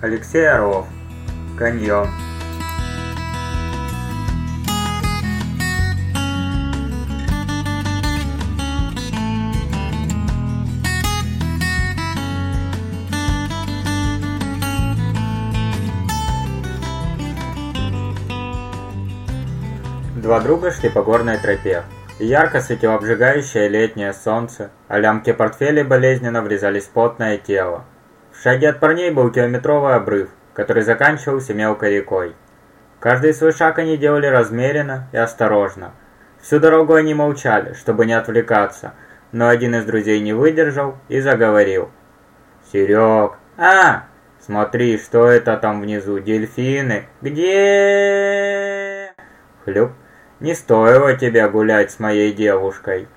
Алексей Орлов. Каньон. Два друга шли по горной тропе. Ярко светило обжигающее летнее солнце, а лямки портфелей болезненно врезались в потное тело. В шаге от парней был километровый обрыв, который заканчивался мелкой рекой. Каждый свой шаг они делали размеренно и осторожно. Всю дорогу они молчали, чтобы не отвлекаться, но один из друзей не выдержал и заговорил. «Серег! А! Смотри, что это там внизу? Дельфины! Где?» Хлюп. Не стоило тебе гулять с моей девушкой.